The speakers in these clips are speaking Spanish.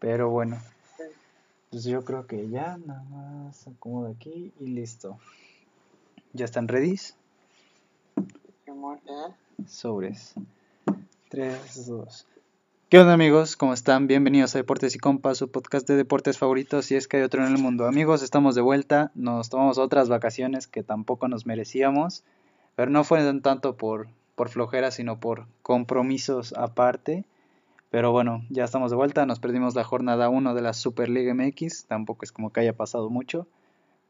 Pero bueno, pues yo creo que ya nada más acomodo aquí y listo. ¿Ya están ready? Sobres. 3, 2. ¿Qué onda amigos? ¿Cómo están? Bienvenidos a Deportes y Compas, su podcast de deportes favoritos, si es que hay otro en el mundo. Amigos, estamos de vuelta, nos tomamos otras vacaciones que tampoco nos merecíamos, pero no fueron tanto por, por flojera, sino por compromisos aparte. Pero bueno, ya estamos de vuelta, nos perdimos la jornada 1 de la Superliga MX, tampoco es como que haya pasado mucho.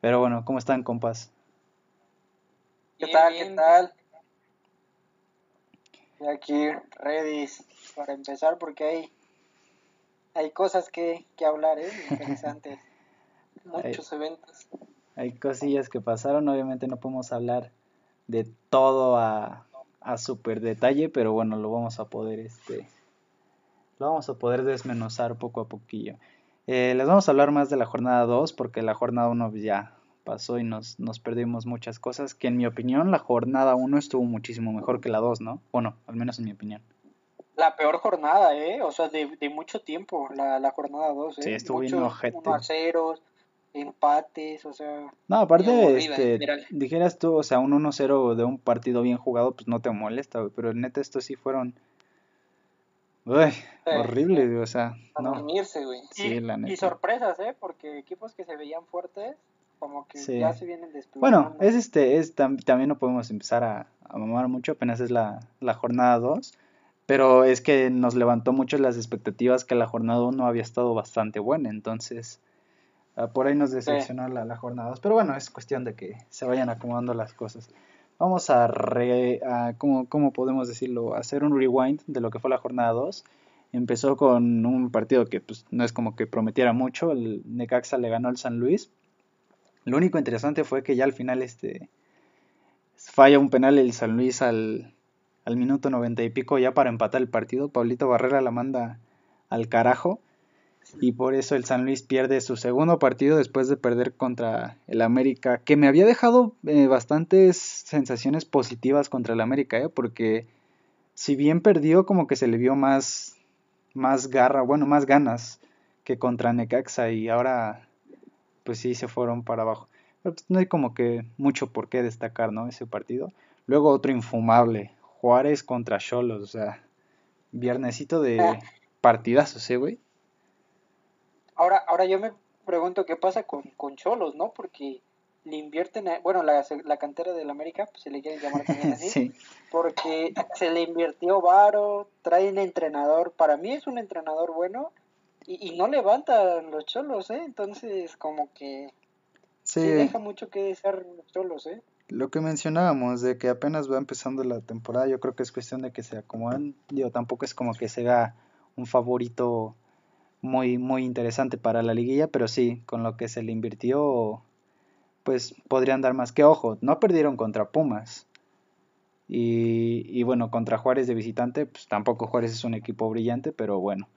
Pero bueno, ¿cómo están, compas? ¿Qué tal? ¿Qué tal? Aquí, ready para empezar, porque hay, hay cosas que, que hablar, ¿eh? Interesantes. Muchos eventos. Hay cosillas que pasaron, obviamente no podemos hablar de todo a, a super detalle, pero bueno, lo vamos a poder este lo vamos a poder desmenuzar poco a poquillo. Eh, les vamos a hablar más de la jornada 2 porque la jornada 1 ya pasó y nos, nos perdimos muchas cosas, que en mi opinión la jornada 1 estuvo muchísimo mejor que la 2, ¿no? Bueno, al menos en mi opinión. La peor jornada, ¿eh? O sea, de, de mucho tiempo, la, la jornada 2, ¿eh? Sí, estuvo bien ojete. 1 a 0, empates, o sea... No, aparte, este, dijeras tú, o sea, un 1-0 de un partido bien jugado, pues no te molesta, pero neta estos sí fueron Uy, horrible, o sea. A no. dormirse, güey. Sí, la neta. Y sorpresas, ¿eh? Porque equipos que se veían fuertes, como que ya se vienen desplazando. Bueno, es este, es, también no podemos empezar a, a mamar mucho, apenas es la, la jornada 2. Pero es que nos levantó mucho las expectativas que la jornada 1 había estado bastante buena, entonces ah, por ahí nos decepcionó la, la jornada 2. Pero bueno, es cuestión de que se vayan acomodando las cosas. Vamos a, re, a ¿cómo, podemos decirlo? Hacer un rewind de lo que fue la jornada 2. Empezó con un partido que pues, no es como que prometiera mucho. El Necaxa le ganó al San Luis. Lo único interesante fue que ya al final este, falla un penal el San Luis al, al minuto noventa y pico ya para empatar el partido. Pablito Barrera la manda al carajo y por eso el San Luis pierde su segundo partido después de perder contra el América, que me había dejado eh, bastantes sensaciones positivas contra el América, ¿eh? porque si bien perdió como que se le vio más, más garra, bueno, más ganas que contra Necaxa y ahora pues sí se fueron para abajo. Pero pues, no hay como que mucho por qué destacar, ¿no? Ese partido. Luego otro infumable, Juárez contra Cholos, o sea, viernesito de ah. partidazos, ¿eh, güey? Ahora, ahora yo me pregunto qué pasa con, con Cholos, ¿no? Porque le invierten, bueno, la, la cantera del América, pues se le quiere llamar también así, sí. porque se le invirtió varo, traen entrenador, para mí es un entrenador bueno, y, y no levantan los cholos, ¿eh? Entonces, como que sí. deja mucho que desear los cholos, ¿eh? Lo que mencionábamos de que apenas va empezando la temporada, yo creo que es cuestión de que se acomoden. Digo, tampoco es como que sea un favorito muy, muy interesante para la liguilla, pero sí, con lo que se le invirtió, pues podrían dar más que ojo. No perdieron contra Pumas. Y, y bueno, contra Juárez de visitante, pues tampoco Juárez es un equipo brillante, pero bueno,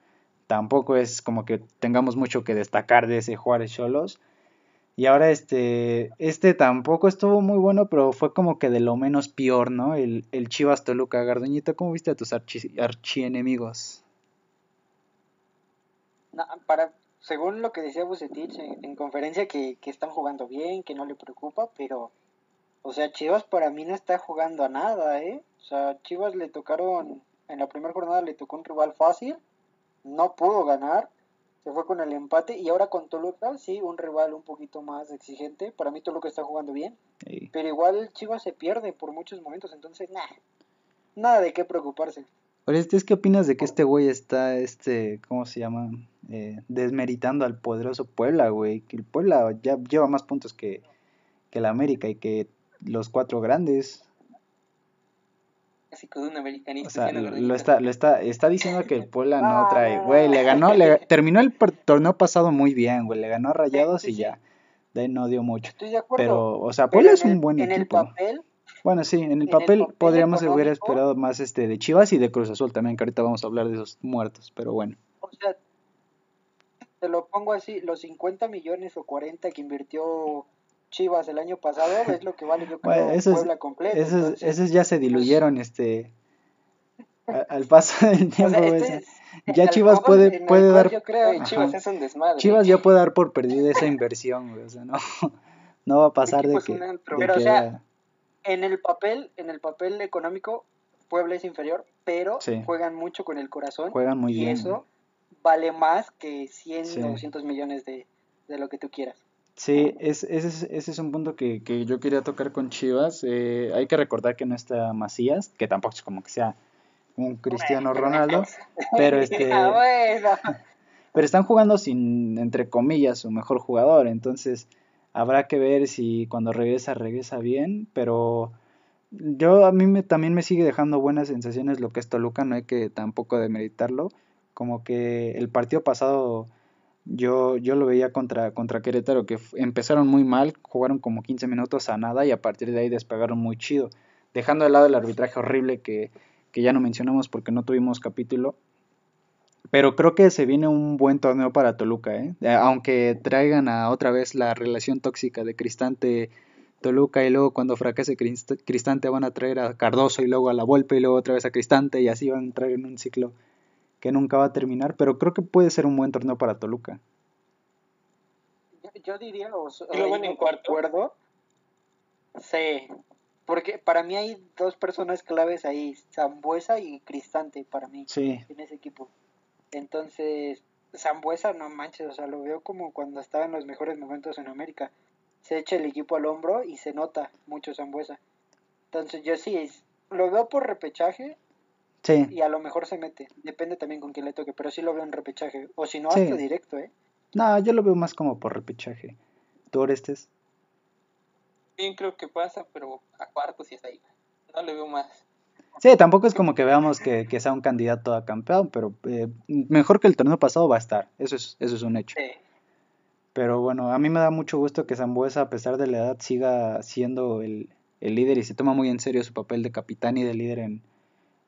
tampoco es como que tengamos mucho que destacar de ese Juárez Cholos. Y ahora este, este tampoco estuvo muy bueno, pero fue como que de lo menos peor, ¿no? El, el Chivas Toluca. Garduñito, ¿cómo viste a tus archi, archienemigos? Para, según lo que decía Bucetich en, conferencia, que, que, están jugando bien, que no le preocupa, pero, o sea, Chivas para mí no está jugando a nada, ¿eh? O sea, Chivas le tocaron, en la primera jornada le tocó un rival fácil, no pudo ganar, se fue con el empate, y ahora con Toluca, sí, un rival un poquito más exigente, para mí Toluca está jugando bien, pero igual Chivas se pierde por muchos momentos, entonces, nada, nada de qué preocuparse. Orestes, ¿qué opinas de que este güey está, este, ¿cómo se llama? Eh, desmeritando al poderoso Puebla, güey. Que el Puebla ya lleva más puntos que, que el América y que los cuatro grandes. Así como un americanista. O sea, lo está, lo está, está diciendo que el Puebla no trae. Güey, le ganó, le, terminó el torneo pasado muy bien, güey. Le ganó a Rayados y ya. De ahí no dio mucho. Estoy de acuerdo. Pero, o sea, Puebla es un buen equipo. En el papel bueno, sí, en el papel, podríamos haber esperado más este de Chivas y de Cruz Azul también, que ahorita vamos a hablar de esos muertos, pero bueno. O sea, te lo pongo así, los 50 millones o 40 que invirtió Chivas el año pasado es lo que vale yo creo esos, Puebla completo. Esos, esos ya se diluyeron, este al paso del tiempo, este ya Chivas puede, puede dar. Chivas es un desmadre. Chivas ya puede dar por perdida esa inversión, güey. O sea, no, no va a pasar de que. pero, o sea, en el papel, en el papel económico, Puebla es inferior, pero juegan mucho con el corazón. Juegan muy y bien. eso vale más que 100 o 200 millones de, de lo que tú quieras. Sí, es, ese, es, ese es un punto que, que yo quería tocar con Chivas. Eh, hay que recordar que no está Macías, que tampoco es como que sea un Cristiano Ronaldo, pero este ah, pero están jugando sin entre comillas su mejor jugador, entonces habrá que ver si cuando regresa regresa bien, pero yo a mí me, también me sigue dejando buenas sensaciones lo que es Toluca, no hay que tampoco demeritarlo, como que el partido pasado yo, yo lo veía contra, contra Querétaro, que empezaron muy mal, jugaron como 15 minutos a nada y a partir de ahí despegaron muy chido, dejando de lado el arbitraje horrible que, que ya no mencionamos porque no tuvimos capítulo. Pero creo que se viene un buen torneo para Toluca, ¿eh? aunque traigan a otra vez la relación tóxica de Cristante Toluca y luego cuando fracase Cristante van a traer a Cardoso y luego a la Volpe y luego otra vez a Cristante y así van a entrar en un ciclo que nunca va a terminar, pero creo que puede ser un buen torneo para Toluca. Yo diría, o, en acuerdo, sí, porque para mí hay dos personas claves ahí, Zambuesa y Cristante para mí en ese equipo. Entonces, Zambuesa no manches, o sea, lo veo como cuando estaba en los mejores momentos en América. Se echa el equipo al hombro y se nota mucho Zambuesa. Entonces, yo sí, lo veo por repechaje Sí. Y a lo mejor se mete. Depende también con quién le toque. Pero sí lo veo en repechaje. O si no, hasta directo, ¿eh? No, yo lo veo más como por repechaje. ¿Tú, Orestes? Bien, creo que pasa, pero a cuartos sí está ahí. No le veo más. Sí, tampoco es como que veamos que, sea un candidato a campeón, pero eh, mejor que el torneo pasado va a estar. Eso es, eso es un hecho. Sí. Pero bueno, a mí me da mucho gusto que Zambuesa, a pesar de la edad, siga siendo el, el líder y se toma muy en serio su papel de capitán y de líder en,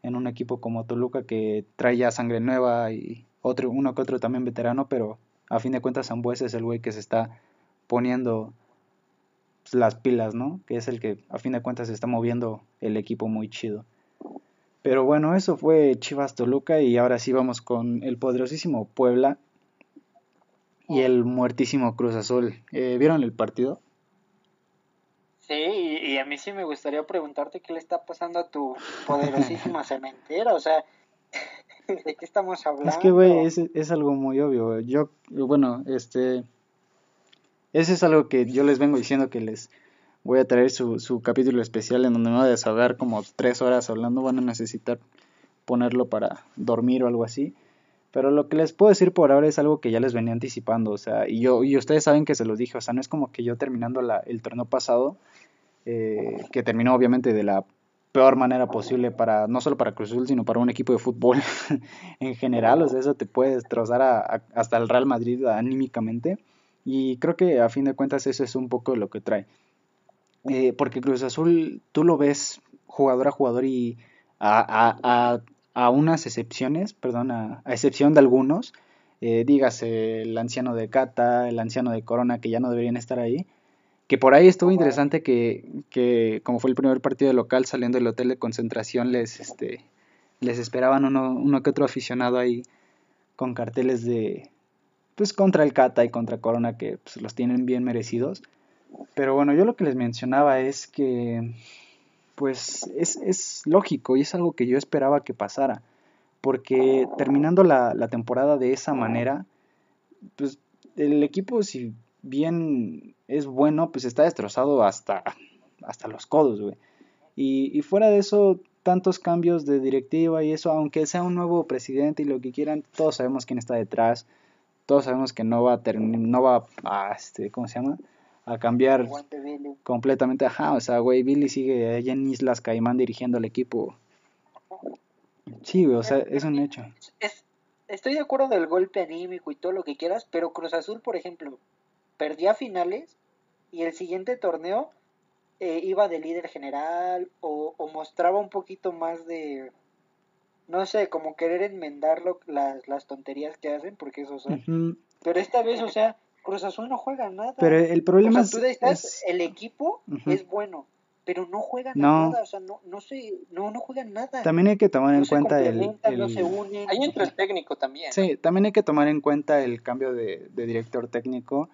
en un equipo como Toluca que trae ya sangre nueva y otro, uno que otro también veterano, pero a fin de cuentas Zambuesa es el güey que se está poniendo las pilas, ¿no? Que es el que a fin de cuentas se está moviendo el equipo muy chido. Pero bueno, eso fue Chivas Toluca y ahora sí vamos con el poderosísimo Puebla y el muertísimo Cruz Azul. Eh, ¿Vieron el partido? Sí, y, a mí sí me gustaría preguntarte qué le está pasando a tu poderosísima cementera, o sea, ¿de qué estamos hablando? Es que, güey, es, es algo muy obvio. Yo, bueno, este, ese es algo que yo les vengo diciendo que les voy a traer su, su capítulo especial en donde me voy a desahogar como tres horas hablando, van a necesitar ponerlo para dormir o algo así. Pero lo que les puedo decir por ahora es algo que ya les venía anticipando, o sea, y yo y ustedes saben que se los dije, o sea, no es como que yo terminando la, el torneo pasado eh, que terminó obviamente de la peor manera posible para no solo para Cruz Azul sino para un equipo de fútbol en general o sea eso te puede destrozar hasta el Real Madrid anímicamente y creo que a fin de cuentas eso es un poco lo que trae eh, porque Cruz Azul tú lo ves jugador a jugador y a, a, a unas excepciones perdón a, excepción de algunos eh, dígase el anciano de Cata el anciano de Corona que ya no deberían estar ahí que por ahí estuvo interesante que, que, como fue el primer partido de local, saliendo del hotel de concentración, les, este, les esperaban uno, uno que otro aficionado ahí con carteles de, pues contra el Cata y contra Corona, que pues, los tienen bien merecidos. Pero bueno, yo lo que les mencionaba es que, pues es, es lógico y es algo que yo esperaba que pasara. Porque terminando la, la temporada de esa manera, pues el equipo, si bien es bueno, pues está destrozado hasta, hasta los codos, güey. Y, fuera de eso, tantos cambios de directiva y eso, aunque sea un nuevo presidente y lo que quieran, todos sabemos quién está detrás, todos sabemos que no va a no va a, este, ¿cómo se llama? A cambiar completamente, ajá, o sea, güey, Billy sigue allá en Islas Caimán dirigiendo el equipo. Sí, güey, o sea, es un hecho. estoy de acuerdo del golpe anímico y todo lo que quieras, pero Cruz Azul, por ejemplo, perdía finales y el siguiente torneo eh, iba de líder general o, mostraba un poquito más de, no sé, como querer enmendar las, las tonterías que hacen, porque eso son. Pero esta vez, o sea, Cruz Azul no juega nada. Pero el problema es, el equipo es bueno, pero no juegan No. nada, o sea, no, no, se, no, no juegan nada. También hay que tomar en no cuenta el, complementan, no el- se unen. Ahí entra el técnico también. Sí, también hay que tomar en cuenta el cambio de, de director técnico,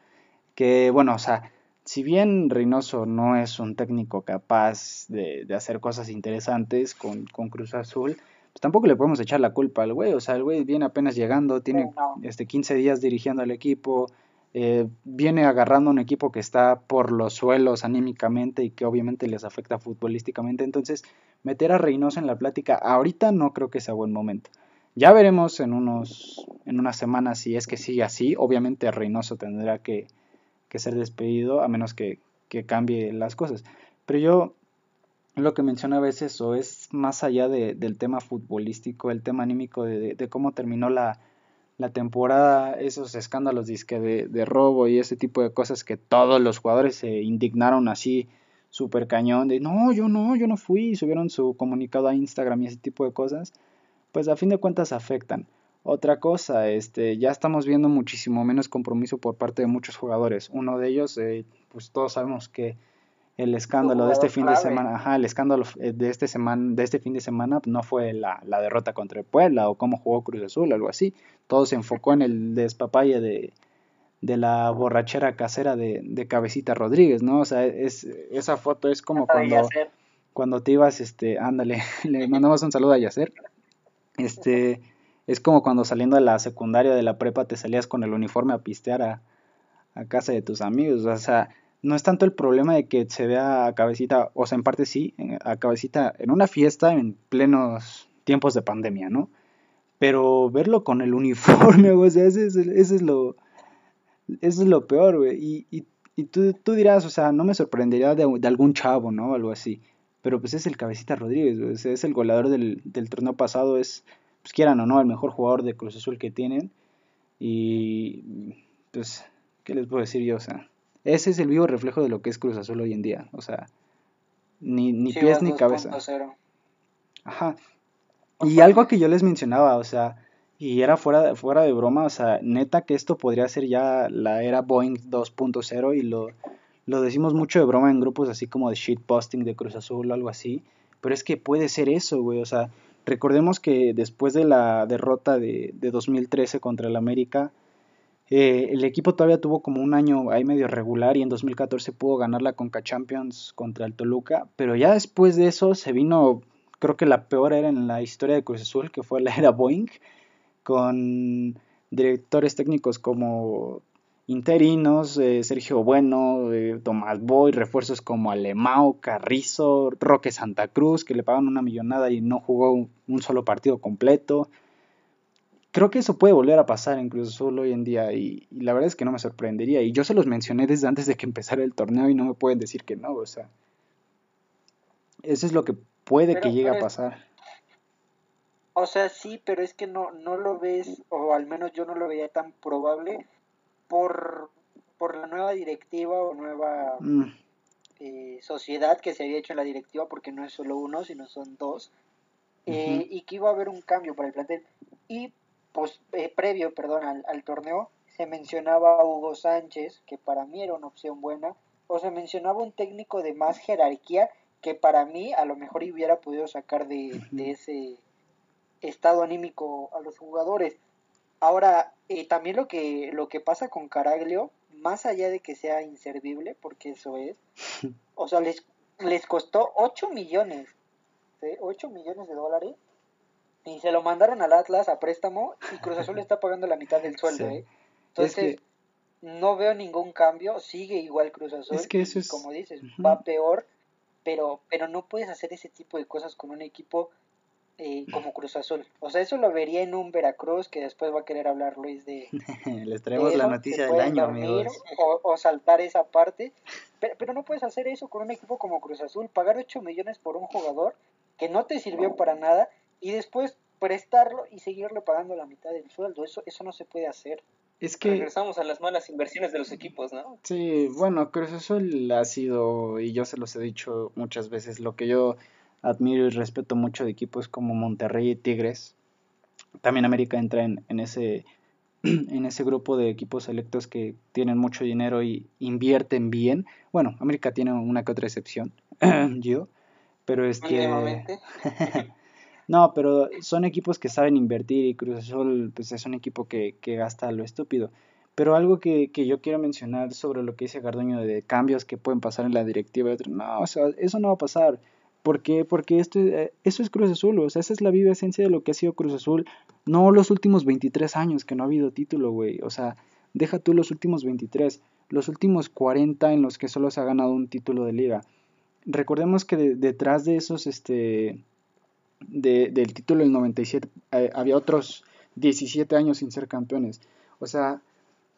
que bueno, o sea, si bien Reynoso no es un técnico capaz de, de hacer cosas interesantes con, con Cruz Azul, pues tampoco le podemos echar la culpa al güey, o sea, el güey viene apenas llegando, tiene no. este 15 días dirigiendo al equipo, eh, viene agarrando un equipo que está por los suelos anímicamente y que obviamente les afecta futbolísticamente, entonces meter a Reynoso en la plática ahorita no creo que sea buen momento. Ya veremos en unos en unas semanas si es que sigue así. Obviamente Reynoso tendrá que, que ser despedido a menos que, que cambie las cosas. Pero yo lo que mencionaba es eso, es más allá de- del tema futbolístico, el tema anímico de cómo terminó la, la temporada, esos escándalos de, de robo y ese tipo de cosas que todos los jugadores se indignaron así súper cañón de no, yo no, yo no fui, y subieron su comunicado a Instagram y ese tipo de cosas, pues a fin de cuentas afectan. Otra cosa, este, ya estamos viendo muchísimo menos compromiso por parte de muchos jugadores. Uno de ellos, eh, pues todos sabemos que el escándalo de este fin de semana, ajá, el escándalo eh, de este semana, de este fin de semana no fue la, la derrota contra el Puebla o cómo jugó Cruz Azul, algo así. Todo se enfocó en el despapalle de, de la borrachera casera de, de Cabecita Rodríguez, ¿no? O sea, es, esa foto es como cuando, cuando te ibas, este, ándale, le mandamos un saludo a Yacer. Este, es como cuando saliendo de la secundaria, de la prepa, te salías con el uniforme a pistear a, a casa de tus amigos. O sea, no es tanto el problema de que se vea a Cabecita, o sea, en parte sí, a Cabecita en una fiesta en plenos tiempos de pandemia, ¿no? Pero verlo con el uniforme, o sea, ese es, lo, eso es lo peor, güey. Y, y, y tú, tú dirás, o sea, no me sorprendería de, algún chavo, ¿no? Algo así. Pero pues es el Cabecita Rodríguez, güey. es el goleador del, del torneo pasado, es, pues quieran o no, el mejor jugador de Cruz Azul que tienen. Y pues, ¿qué les puedo decir yo? O sea, ese es el vivo reflejo de lo que es Cruz Azul hoy en día. O sea, ni, ni pies ni cabeza. 2.0. Ajá. Y algo que yo les mencionaba, o sea, y era fuera de, fuera de broma, o sea, neta que esto podría ser ya la era Boeing 2.0 y lo, lo decimos mucho de broma en grupos así como de shitposting de Cruz Azul o algo así, pero es que puede ser eso, güey, o sea, recordemos que después de la derrota de, de 2013 contra el América, eh, el equipo todavía tuvo como un año ahí medio regular y en 2014 pudo ganar la Conca Champions contra el Toluca, pero ya después de eso se vino, creo que la peor era en la historia de Cruz Azul, que fue la era Boeing, con directores técnicos como interinos, eh, Sergio Bueno, eh, Tomás Boy, refuerzos como Alemão, Carrizo, Roque Santa Cruz, que le pagan una millonada y no jugó un, un solo partido completo. Creo que eso puede volver a pasar en Cruz Azul hoy en día y, y la verdad es que no me sorprendería. Y yo se los mencioné desde antes de que empezara el torneo y no me pueden decir que no, o sea. Eso es lo que puede Pero, que llegue a pasar. O sea, sí, pero es que no, no lo ves, o al menos yo no lo veía tan probable por, por la nueva directiva o nueva Mm, eh, sociedad que se había hecho en la directiva, porque no es solo uno, sino son dos, eh, y que iba a haber un cambio para el plantel. Y pues eh, previo, perdón, al, al torneo, se mencionaba a Hugo Sánchez, que para mí era una opción buena, o se mencionaba un técnico de más jerarquía que para mí a lo mejor hubiera podido sacar de, ese estado anímico a los jugadores. Ahora, eh, también lo que, lo que pasa con Caraglio, más allá de que sea inservible, porque eso es, o sea, les, les costó 8 millones, ¿sí? 8 millones de dólares, y se lo mandaron al Atlas a préstamo, y Cruz Azul está pagando la mitad del sueldo, Sí. ¿eh? Entonces, que- no veo ningún cambio, sigue igual Cruz Azul, Es que eso y es- como dices, va peor, pero, pero no puedes hacer ese tipo de cosas con un equipo eh, como Cruz Azul. O sea, eso lo vería en un Veracruz que después va a querer hablar Luis de, Les de traemos la noticia del año, dormir amigos. O, o saltar esa parte, pero, pero no puedes hacer eso con un equipo como Cruz Azul, pagar 8 millones por un jugador que no te sirvió para nada y después prestarlo y seguirle pagando la mitad del sueldo. Eso, eso no se puede hacer. Es que, Regresamos a las malas inversiones de los equipos, ¿no? sí, bueno, Cruz Azul ha sido, y yo se los he dicho muchas veces, lo que yo admiro y respeto mucho de equipos como Monterrey y Tigres. También América entra en, en ese, en ese grupo de equipos selectos que tienen mucho dinero y invierten bien. Bueno, América tiene una que otra excepción, yo. Pero este... No, pero son equipos que saben invertir y Cruz Azul pues es un equipo que, que gasta lo estúpido. Pero algo que, que, yo quiero mencionar sobre lo que dice Garduño de cambios que pueden pasar en la directiva, no, o sea, eso no va a pasar. ¿Por qué? Porque esto, eh, eso es Cruz Azul, o sea, esa es la viva esencia de lo que ha sido Cruz Azul, no los últimos 23 años que no ha habido título, güey, o sea, deja tú los últimos 23, los últimos 40 en los que solo se ha ganado un título de liga recordemos que detrás de esos, este, de, del título del 97, eh, había otros 17 años sin ser campeones. O sea,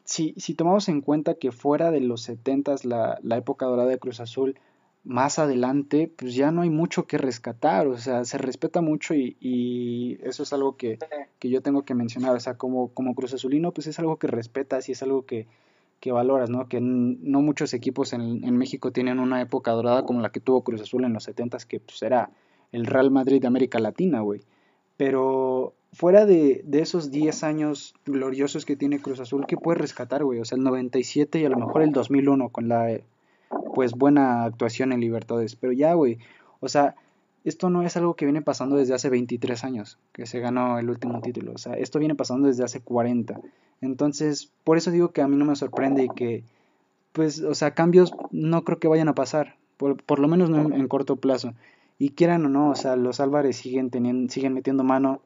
si, si tomamos en cuenta que fuera de los 70 la, la época dorada de Cruz Azul, más adelante, pues ya no hay mucho que rescatar, o sea, se respeta mucho y, y eso es algo que, que, yo tengo que mencionar, o sea, como, como Cruz Azulino, pues es algo que respetas y es algo que, que valoras, ¿no? Que no muchos equipos en, en, México tienen una época dorada como la que tuvo Cruz Azul en los 70 que pues era el Real Madrid de América Latina, güey. Pero fuera de, de, esos 10 años gloriosos que tiene Cruz Azul, ¿qué puedes rescatar, güey? O sea, el 97 y a lo mejor el 2001 con la, pues, buena actuación en Libertadores. Pero ya, güey, o sea, esto no es algo que viene pasando desde hace 23 años, que se ganó el último título. O sea, esto viene pasando desde hace 40. Entonces, por eso digo que a mí no me sorprende y que, pues, o sea, cambios no creo que vayan a pasar, por, por lo menos no en, corto plazo. Y quieran o no, o sea, los Álvarez siguen, teniendo, siguen metiendo mano.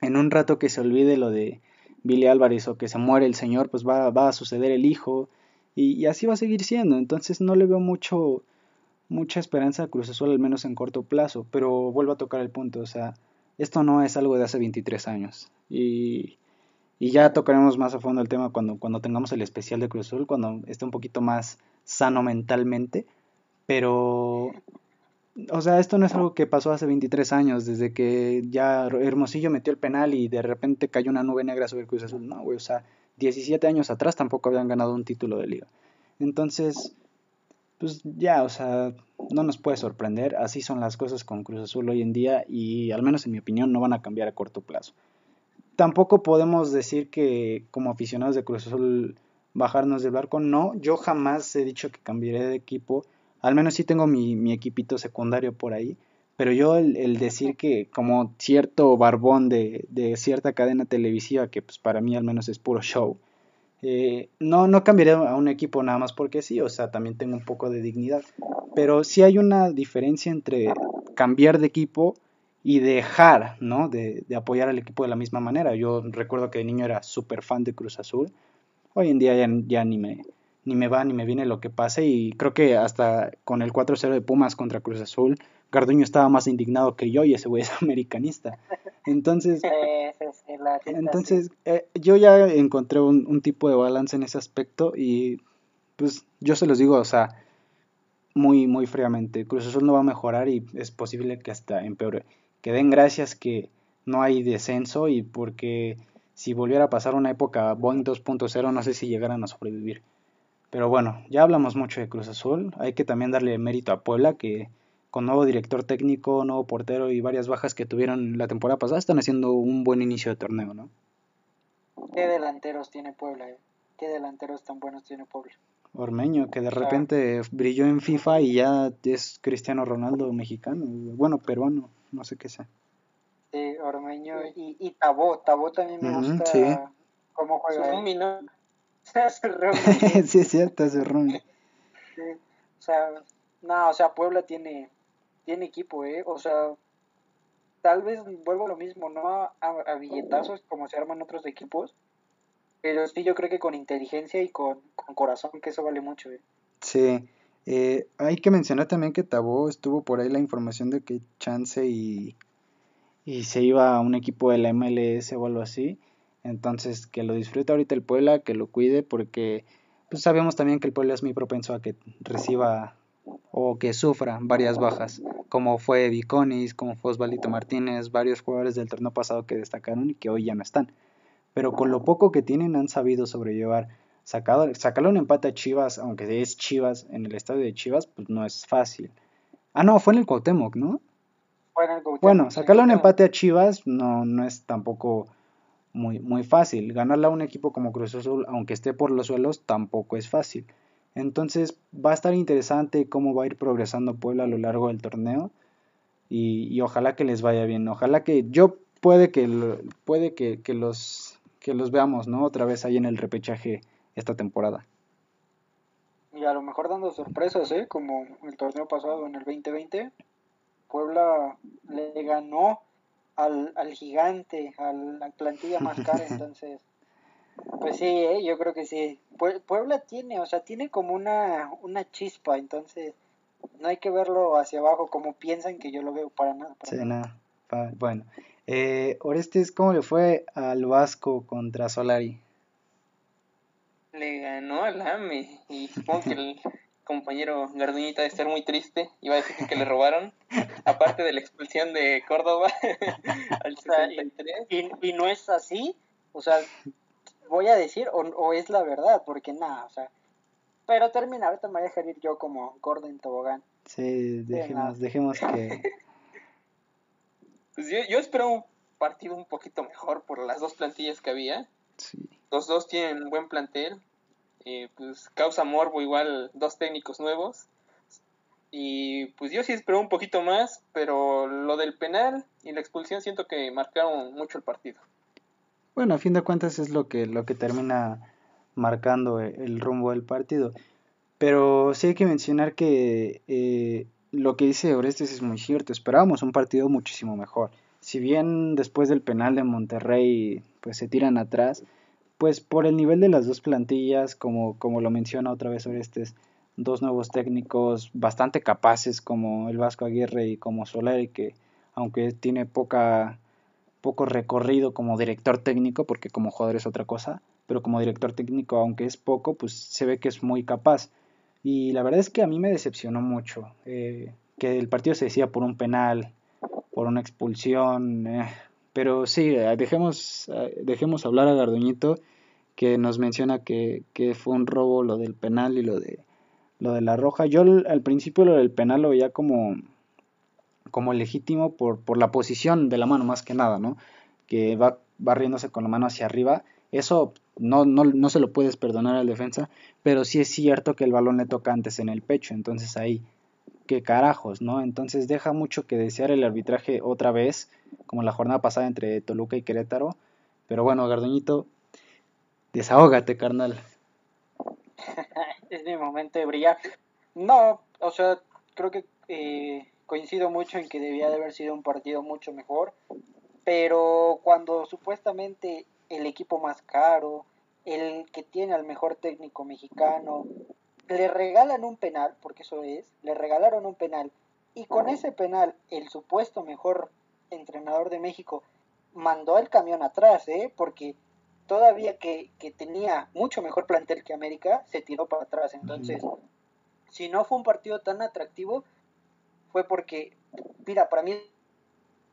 En un rato que se olvide lo de Billy Álvarez o que se muere el señor, pues va, va a suceder el hijo. Y, y, así va a seguir siendo. Entonces no le veo mucho, mucha esperanza a Cruz Azul, al menos en corto plazo. Pero vuelvo a tocar el punto, o sea, esto no es algo de hace 23 años. Y y ya tocaremos más a fondo el tema cuando, cuando tengamos el especial de Cruz Azul, cuando esté un poquito más sano mentalmente. Pero, o sea, esto no es algo que pasó hace 23 años, desde que ya Hermosillo metió el penal y de repente cayó una nube negra sobre Cruz Azul. No, güey, o sea, 17 años atrás tampoco habían ganado un título de liga. Entonces, pues ya, o sea, no nos puede sorprender. Así son las cosas con Cruz Azul hoy en día y al menos en mi opinión no van a cambiar a corto plazo tampoco podemos decir que como aficionados de Cruz Azul bajarnos del barco. No, yo jamás he dicho que cambiaré de equipo. Al menos sí tengo mi, mi equipito secundario por ahí. Pero yo el, decir que como cierto barbón de, de, cierta cadena televisiva, que pues para mí al menos es puro show, eh, no, no cambiaré a un equipo nada más porque sí, o sea, también tengo un poco de dignidad. Pero sí hay una diferencia entre cambiar de equipo y dejar, ¿no? De, de, apoyar al equipo de la misma manera. Yo recuerdo que de niño era súper fan de Cruz Azul. Hoy en día ya, ya, ni, me, ni me va ni me viene lo que pase y creo que hasta con el 4-0 de Pumas contra Cruz Azul, Garduño estaba más indignado que yo y ese güey es americanista. Entonces, entonces eh, yo ya encontré un, un tipo de balance en ese aspecto y pues yo se los digo, o sea, muy, muy fríamente. Cruz Azul no va a mejorar y es posible que hasta empeore que den gracias que no hay descenso y porque si volviera a pasar una época Boeing 2.0 no sé si llegaran a sobrevivir. Pero bueno, ya hablamos mucho de Cruz Azul, hay que también darle mérito a Puebla que con nuevo director técnico, nuevo portero y varias bajas que tuvieron la temporada pasada están haciendo un buen inicio de torneo, ¿no? ¿Qué delanteros tiene Puebla? Eh? ¿Qué delanteros tan buenos tiene Puebla? Ormeño, que de repente brilló en FIFA y ya es Cristiano Ronaldo mexicano, bueno, peruano no sé qué sea. Sí, Ormeño y, y Tabó, Tabó también me gusta sí. cómo juega. Rumi, ¿no? sí, es cierto, Rumi. Sí, o sea, no, o sea, Puebla tiene, tiene equipo, ¿eh? O sea, tal vez vuelvo a lo mismo, no a, a billetazos como se arman otros equipos, pero sí yo creo que con inteligencia y con, con corazón, que eso vale mucho, ¿eh? Sí, eh, hay que mencionar también que Tabó estuvo por ahí la información de que Chance y, y se iba a un equipo de la MLS o algo así. Entonces, que lo disfrute ahorita el Puebla, que lo cuide, porque pues sabemos también que el Puebla es muy propenso a que reciba o que sufra varias bajas, como fue Viconis, como fue Osvalito Martínez, varios jugadores del torneo pasado que destacaron y que hoy ya no están. Pero con lo poco que tienen han sabido sobrellevar Sacado, sacarle un empate a Chivas, aunque es Chivas, en el estadio de Chivas, pues no es fácil. Ah, no, fue en el Cuauhtémoc, ¿no? El Cuauhtémoc, bueno, sacarle un empate a Chivas no, no es tampoco muy, muy fácil. Ganarle a un equipo como Cruz Azul, aunque esté por los suelos, tampoco es fácil. Entonces va a estar interesante cómo va a ir progresando Puebla a lo largo del torneo y, ojalá que les vaya bien. Ojalá que yo puede que puede que, los que los veamos, ¿no? Otra vez ahí en el repechaje esta temporada. Y a lo mejor dando sorpresas, ¿eh? Como el torneo pasado en el 2020, Puebla le ganó al, al gigante, a la plantilla más cara, entonces pues sí, ¿eh? yo creo que sí. Puebla tiene, o sea, tiene como una, una chispa, entonces no hay que verlo hacia abajo como piensan que yo lo veo para nada. sí, nada. Bueno, eh, Orestes, ¿cómo le fue al Vasco contra Solari? Le ganó al AME y supongo que el compañero Garduñita de estar muy triste. Iba a decir que le robaron, aparte de la expulsión de Córdoba al 63. y, y no es así, o sea, voy a decir o, es la verdad, porque nada, o sea, pero termina, ahorita me voy a dejar ir yo como Gordon Tobogán. Sí, dejemos, dejemos que... pues yo, yo espero un partido un poquito mejor por las dos plantillas que había. Sí. Los dos tienen un buen plantel. Eh, pues causa morbo igual dos técnicos nuevos. Y pues yo sí espero un poquito más, pero lo del penal y la expulsión siento que marcaron mucho el partido. Bueno, a fin de cuentas es lo que, lo que termina marcando e, el rumbo del partido. Pero sí hay que mencionar que eh, lo que dice Orestes es muy cierto. Esperábamos un partido muchísimo mejor. Si bien después del penal de Monterrey pues se tiran atrás, pues por el nivel de las dos plantillas, como, como lo menciona otra vez Orestes, dos nuevos técnicos bastante capaces como el Vasco Aguirre y como Solari, que aunque tiene poca poco recorrido como director técnico, porque como jugador es otra cosa, pero como director técnico, aunque es poco, pues se ve que es muy capaz. Y la verdad es que a mí me decepcionó mucho eh, que el partido se decía por un penal, por una expulsión, eh, pero sí, eh, dejemos, dejemos hablar a Garduñito, que nos menciona que, que fue un robo lo del penal y lo de, lo de la roja. Yo al principio lo del penal lo veía como como legítimo por, por la posición de la mano más que nada, ¿no? Que va barriéndose con la mano hacia arriba. Eso no, no, no se lo puedes perdonar al defensa, pero sí es cierto que el balón le toca antes en el pecho, entonces ahí, qué carajos, ¿no? Entonces deja mucho que desear el arbitraje otra vez, como la jornada pasada entre Toluca y Querétaro. Pero bueno, Gardoñito, desahógate, carnal. es mi momento de brillar. No, o sea, creo que eh, coincido mucho en que debía de haber sido un partido mucho mejor, pero cuando supuestamente el equipo más caro, el que tiene al mejor técnico mexicano, le regalan un penal, porque eso es, le regalaron un penal, y con ese penal el supuesto mejor entrenador de México mandó el camión atrás, ¿eh? porque todavía que, que tenía mucho mejor plantel que América, se tiró para atrás. Entonces, si no fue un partido tan atractivo, fue porque, mira, para mí,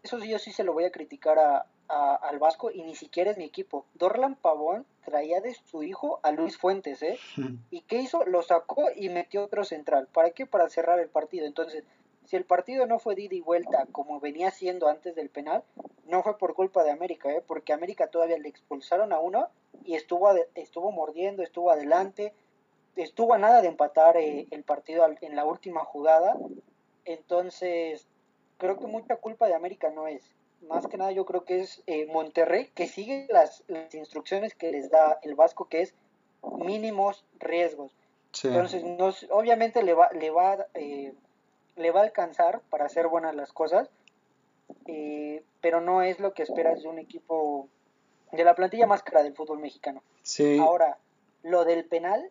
eso sí, yo sí se lo voy a criticar a, al Vasco y ni siquiera es mi equipo. Dorlan Pavón traía de su hijo a Luis Fuentes, ¿eh? ¿Y qué hizo? Lo sacó y metió otro central. ¿Para qué? Para cerrar el partido. Entonces, si el partido no fue ida y vuelta como venía siendo antes del penal, no fue por culpa de América, ¿eh? Porque América todavía le expulsaron a uno y estuvo, estuvo mordiendo, estuvo adelante, estuvo a nada de empatar eh, el partido en la última jugada entonces, creo que mucha culpa de América no es. Más que nada yo creo que es eh, Monterrey que sigue las, instrucciones que les da el Vasco, que es mínimos riesgos. Entonces, obviamente le va, le, va, eh, le va a alcanzar para hacer buenas las cosas, eh, pero no es lo que esperas de un equipo de la plantilla más cara del fútbol mexicano. Ahora, lo del penal,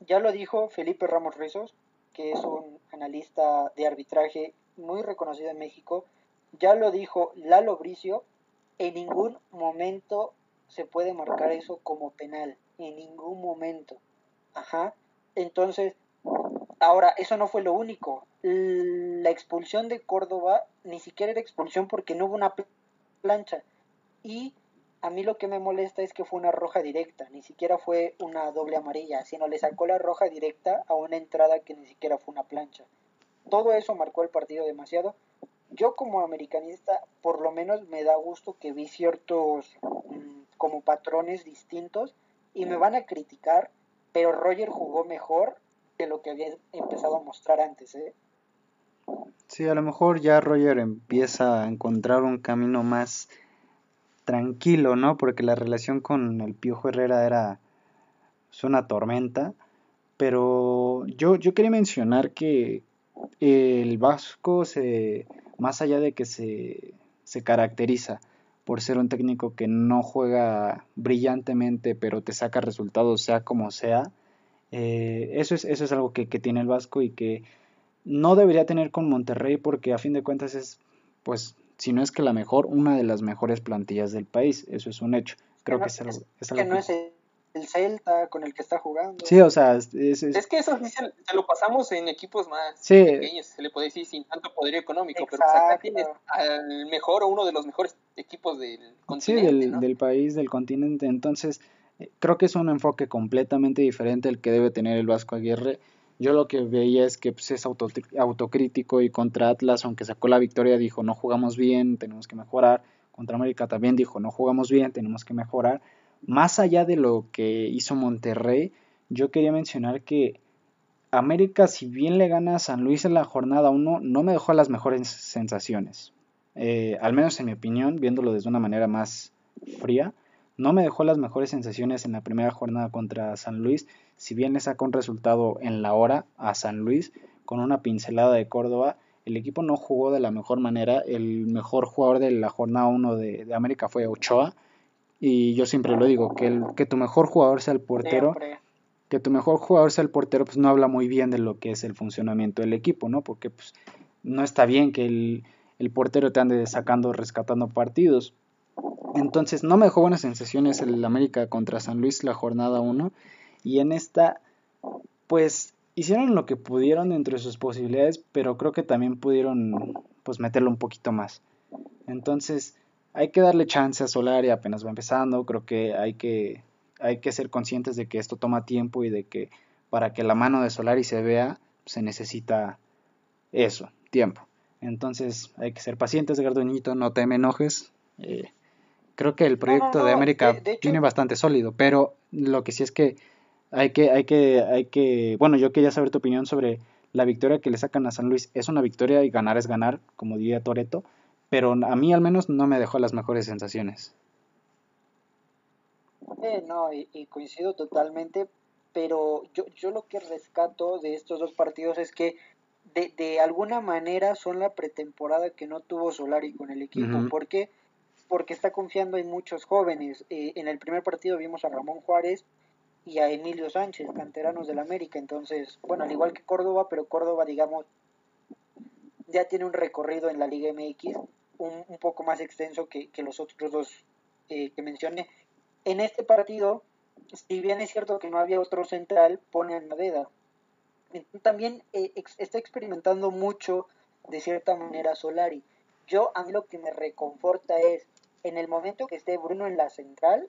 ya lo dijo Felipe Ramos Rizos, que es un analista de arbitraje muy reconocido en México, ya lo dijo Lalo Bricio, en ningún momento se puede marcar eso como penal, en ningún momento. Ajá. Entonces, ahora, eso no fue lo único. La expulsión de Córdoba ni siquiera era expulsión porque no hubo una plancha. Y a mí lo que me molesta es que fue una roja directa, ni siquiera fue una doble amarilla, sino le sacó la roja directa a una entrada que ni siquiera fue una plancha. Todo eso marcó el partido demasiado. Yo como americanista, por lo menos me da gusto que vi ciertos mm, como patrones distintos y me van a criticar, pero Roger jugó mejor que lo que había empezado a mostrar antes, ¿eh? Sí, a lo mejor ya Roger empieza a encontrar un camino más tranquilo, ¿no? Porque la relación con el Piojo Herrera era una tormenta. Pero yo, yo quería mencionar que el Vasco se, más allá de que se, se caracteriza por ser un técnico que no juega brillantemente, pero te saca resultados sea como sea, eh, eso, es, eso es algo que, que tiene el Vasco y que no debería tener con Monterrey porque a fin de cuentas es, pues, si no es que la mejor, una de las mejores plantillas del país. Eso es un hecho. Creo que, es algo, que no es el Celta con el que está jugando. Sí, o sea, es, que eso sí se, lo pasamos en equipos más pequeños, se le puede decir sin tanto poder económico, pero pues acá tienes al mejor o uno de los mejores equipos del continente. Sí, del, del país, del continente. Entonces, creo que es un enfoque completamente diferente el que debe tener el Vasco Aguirre yo lo que veía es que pues, es autocrítico y contra Atlas, aunque sacó la victoria, dijo no jugamos bien, tenemos que mejorar. Contra América también dijo no jugamos bien, tenemos que mejorar. Más allá de lo que hizo Monterrey, yo quería mencionar que América, si bien le gana a San Luis en la jornada 1, no me dejó las mejores sensaciones. Eh, al menos en mi opinión, viéndolo desde una manera más fría, no me dejó las mejores sensaciones en la primera jornada contra San Luis si bien le sacó un resultado en la hora a San Luis con una pincelada de Córdoba, el equipo no jugó de la mejor manera. El mejor jugador de la jornada 1 de, América fue Ochoa. Y yo siempre lo digo, que, el, que tu mejor jugador sea el portero. Que tu mejor jugador sea el portero, pues no habla muy bien de lo que es el funcionamiento del equipo, ¿no? Porque pues no está bien que el, el portero te ande sacando, rescatando partidos. Entonces no me dejó buenas sensaciones el América contra San Luis la jornada 1 y en esta, pues hicieron lo que pudieron dentro de sus posibilidades, pero creo que también pudieron pues meterlo un poquito más. Entonces, hay que darle chance a Solari, apenas va empezando, creo que hay que hay que ser conscientes de que esto toma tiempo y de que para que la mano de Solari se vea, se necesita eso, tiempo. Entonces, hay que ser pacientes, Gardoñito, no te me enojes. Eh, creo que el proyecto de América tiene bastante sólido, pero lo que sí es que hay que, hay que, hay que, bueno, yo quería saber tu opinión sobre la victoria que le sacan a San Luis. Es una victoria y ganar es ganar, como diría Toreto, pero a mí al menos no me dejó las mejores sensaciones. Eh, no, y, coincido totalmente, pero yo, yo lo que rescato de estos dos partidos es que de, de alguna manera son la pretemporada que no tuvo Solari con el equipo. Porque está confiando en muchos jóvenes. Eh, en el primer partido vimos a Ramón Juárez, y a Emilio Sánchez, canteranos del América. Entonces, bueno, al igual que Córdoba, pero Córdoba, digamos, ya tiene un recorrido en la Liga MX un, un poco más extenso que, los otros dos eh, que mencioné. En este partido, si bien es cierto que no había otro central, pone a Nadeda. También eh, está experimentando mucho, de cierta manera, Solari. Yo, a mí lo que me reconforta es, en el momento que esté Bruno en la central,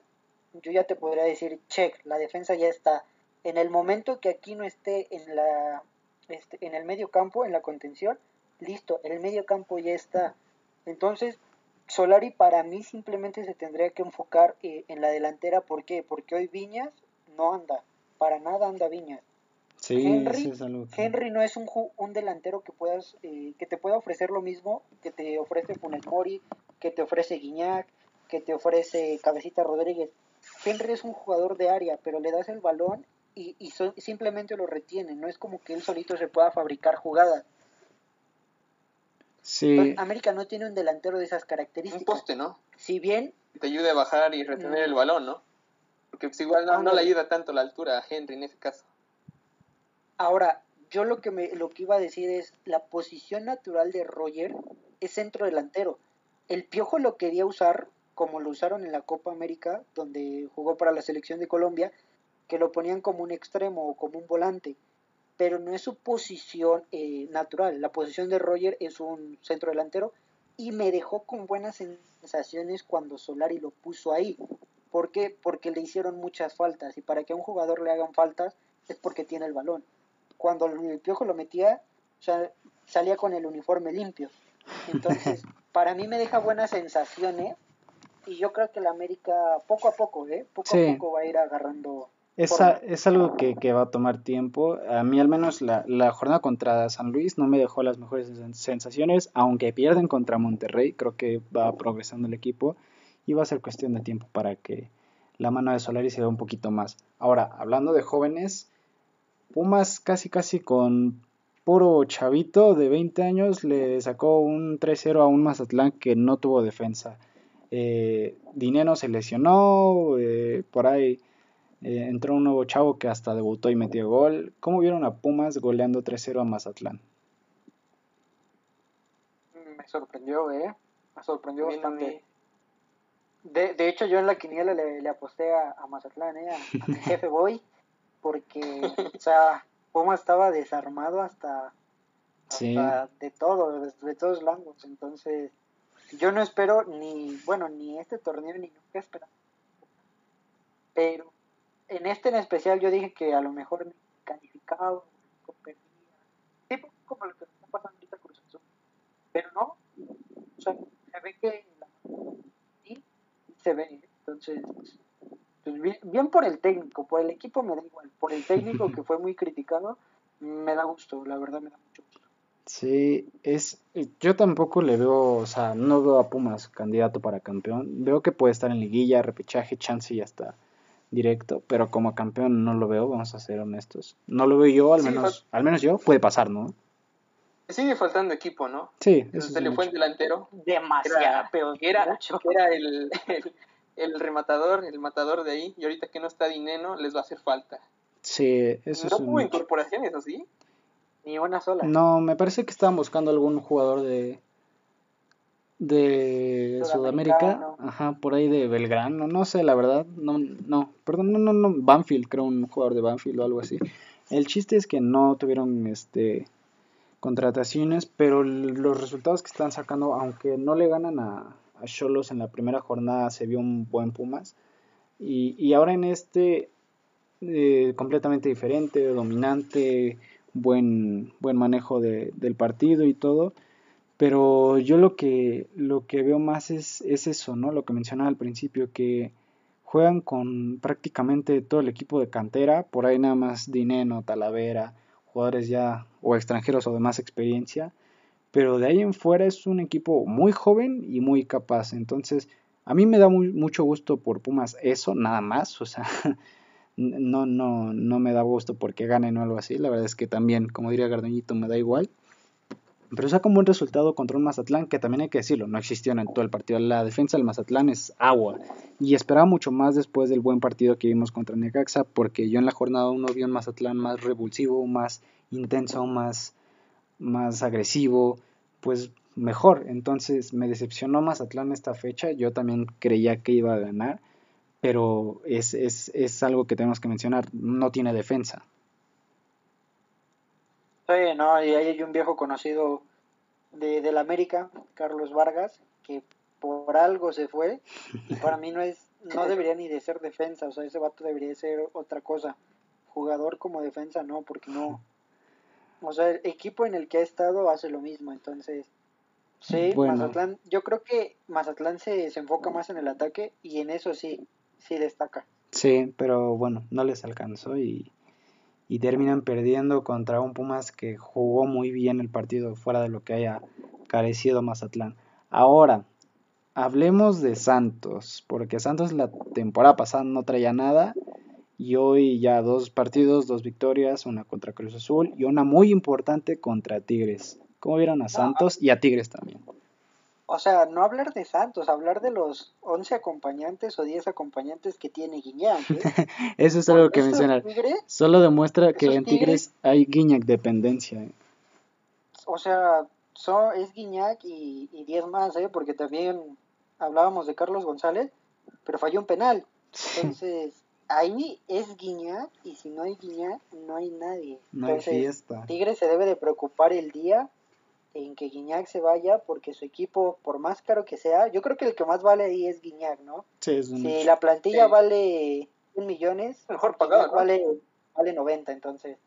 yo ya te podría decir, check, la defensa ya está. En el momento que aquí no esté en, la, este, en el medio campo, en la contención, listo, el medio campo ya está. Entonces, Solari para mí simplemente se tendría que enfocar eh, en la delantera. ¿Por qué? Porque hoy Viñas no anda, para nada anda Viñas. Sí, Henry, Henry no es un, un delantero que puedas eh, que te pueda ofrecer lo mismo que te ofrece Funes Mori, que te ofrece Guiñac, que te ofrece Cabecita Rodríguez. Henry es un jugador de área, pero le das el balón y, simplemente lo retiene. No es como que él solito se pueda fabricar jugadas. Sí. América no tiene un delantero de esas características. Un poste, ¿no? Si bien. te ayude a bajar y retener el balón, ¿no? Porque pues igual no, le ayuda tanto la altura a Henry en ese caso. Ahora, yo lo que, me, lo que iba a decir es, la posición natural de Roger es centro delantero. El Piojo lo quería usar como lo usaron en la Copa América, donde jugó para la selección de Colombia, que lo ponían como un extremo o como un volante, pero no es su posición eh, natural. La posición de Roger es un centro delantero y me dejó con buenas sensaciones cuando Solari lo puso ahí. ¿Por qué? Porque le hicieron muchas faltas y para que a un jugador le hagan faltas es porque tiene el balón. Cuando el piojo lo metía, salía con el uniforme limpio. Entonces, para mí me deja buenas sensaciones y yo creo que la América poco a poco, ¿eh? Poco a poco va a ir agarrando Es, es algo que, que, va a tomar tiempo. A mí al menos la, la, jornada contra San Luis no me dejó las mejores sensaciones, aunque pierden contra Monterrey, creo que va progresando el equipo y va a ser cuestión de tiempo para que la mano de Solari se vea un poquito más. Ahora, hablando de jóvenes, Pumas casi casi con puro chavito de 20 años le sacó un 3-0 a un Mazatlán que no tuvo defensa. Eh, Dinero se lesionó, eh, por ahí eh, entró un nuevo chavo que hasta debutó y metió gol. ¿Cómo vieron a Pumas goleando 3-0 a Mazatlán? Me sorprendió, ¿eh? Me sorprendió bastante. De, de, hecho, yo en la quiniela le, le aposté a, Mazatlán, ¿eh? A, mi jefe Boy, porque, o sea, Pumas estaba desarmado hasta, de todo, de, todos lados. Entonces, yo no espero ni, bueno, ni este torneo ni nunca espero. Pero en este en especial yo dije que a lo mejor calificado, tipo como lo que está pasando ahorita Cruz Azul. Pero no, o sea, se ve que sí, se ve, entonces pues bien, bien, por el técnico, por el equipo me da igual, por el técnico que fue muy criticado, me da gusto, la verdad me da mucho gusto. Sí, es, yo tampoco le veo, o sea, no veo a Pumas candidato para campeón, veo que puede estar en liguilla, repechaje, chance y hasta directo, pero como campeón no lo veo, vamos a ser honestos. No lo veo yo, al menos, al menos yo, puede pasar, ¿no? Sigue faltando equipo, ¿no? Sí, eso Se le fue el delantero. Demasiado, pero era, era el, el, rematador, el matador de ahí, y ahorita que no está Dineno, les va a hacer falta. Sí, eso ¿No hubo incorporaciones, ¿o sí? Ni una sola. No, me parece que estaban buscando algún jugador de, de Sudamérica, ajá, por ahí de Belgrano, no sé, la verdad, no, no, perdón, no, no, no, Banfield, creo un jugador de Banfield o algo así. El chiste es que no tuvieron este contrataciones, pero los resultados que están sacando, aunque no le ganan a Cholos en la primera jornada, se vio un buen Pumas. Y, y ahora en este, eh, completamente diferente, dominante, buen, buen manejo de, del partido y todo. Pero yo lo que, lo que veo más es, es eso, ¿no? Lo que mencionaba al principio, que juegan con prácticamente todo el equipo de cantera, por ahí nada más Dineno, Talavera, jugadores ya o extranjeros o de más experiencia, pero de ahí en fuera es un equipo muy joven y muy capaz, entonces a mí me da mucho gusto por Pumas eso, nada más, o sea, no, no, no me da gusto porque ganen o algo así, la verdad es que también, como diría Gardoñito, me da igual, pero saca un buen resultado contra un Mazatlán que también hay que decirlo, no existió en todo el partido. La defensa del Mazatlán es agua. Y esperaba mucho más después del buen partido que vimos contra Necaxa, porque yo en la jornada 1 vi un Mazatlán más revulsivo, más intenso, más, más agresivo, pues mejor. Entonces me decepcionó Mazatlán esta fecha. Yo también creía que iba a ganar, pero es, es, es algo que tenemos que mencionar. No tiene defensa. Sí, no, y hay un viejo conocido de, del América, Carlos Vargas, que por algo se fue y para mí no es no debería ni de ser defensa, o sea, ese vato debería ser otra cosa. Jugador como defensa no, porque no. O sea, el equipo en el que ha estado hace lo mismo, entonces sí, Mazatlán, yo creo que Mazatlán se, se enfoca más en el ataque y en eso sí, sí destaca. Sí, pero bueno, no les alcanzó y y terminan perdiendo contra un Pumas que jugó muy bien el partido fuera de lo que haya carecido Mazatlán. Ahora, hablemos de Santos, porque Santos la temporada pasada no traía nada y hoy ya dos partidos, dos victorias, una contra Cruz Azul y una muy importante contra Tigres. ¿Cómo vieron a Santos y a Tigres también? O sea, no hablar de Santos, hablar de los 11 acompañantes o 10 acompañantes que tiene Guiñac. ¿eh? Eso es algo que mencionar. Solo demuestra que en Tigres, hay Guiñac dependencia. ¿eh? O sea, es Guiñac y, y 10 más, ¿eh? porque también hablábamos de Carlos González, pero falló un penal. Entonces, ahí es Guiñac y si no hay Guiñac, no hay nadie. No hay fiesta. Tigres se debe de preocupar el día en que Guiñac se vaya porque su equipo, por más caro que sea, yo creo que el que más vale ahí es Guiñac, ¿no? Sí, si la plantilla vale un millones, mejor pagado, vale, vale 90, entonces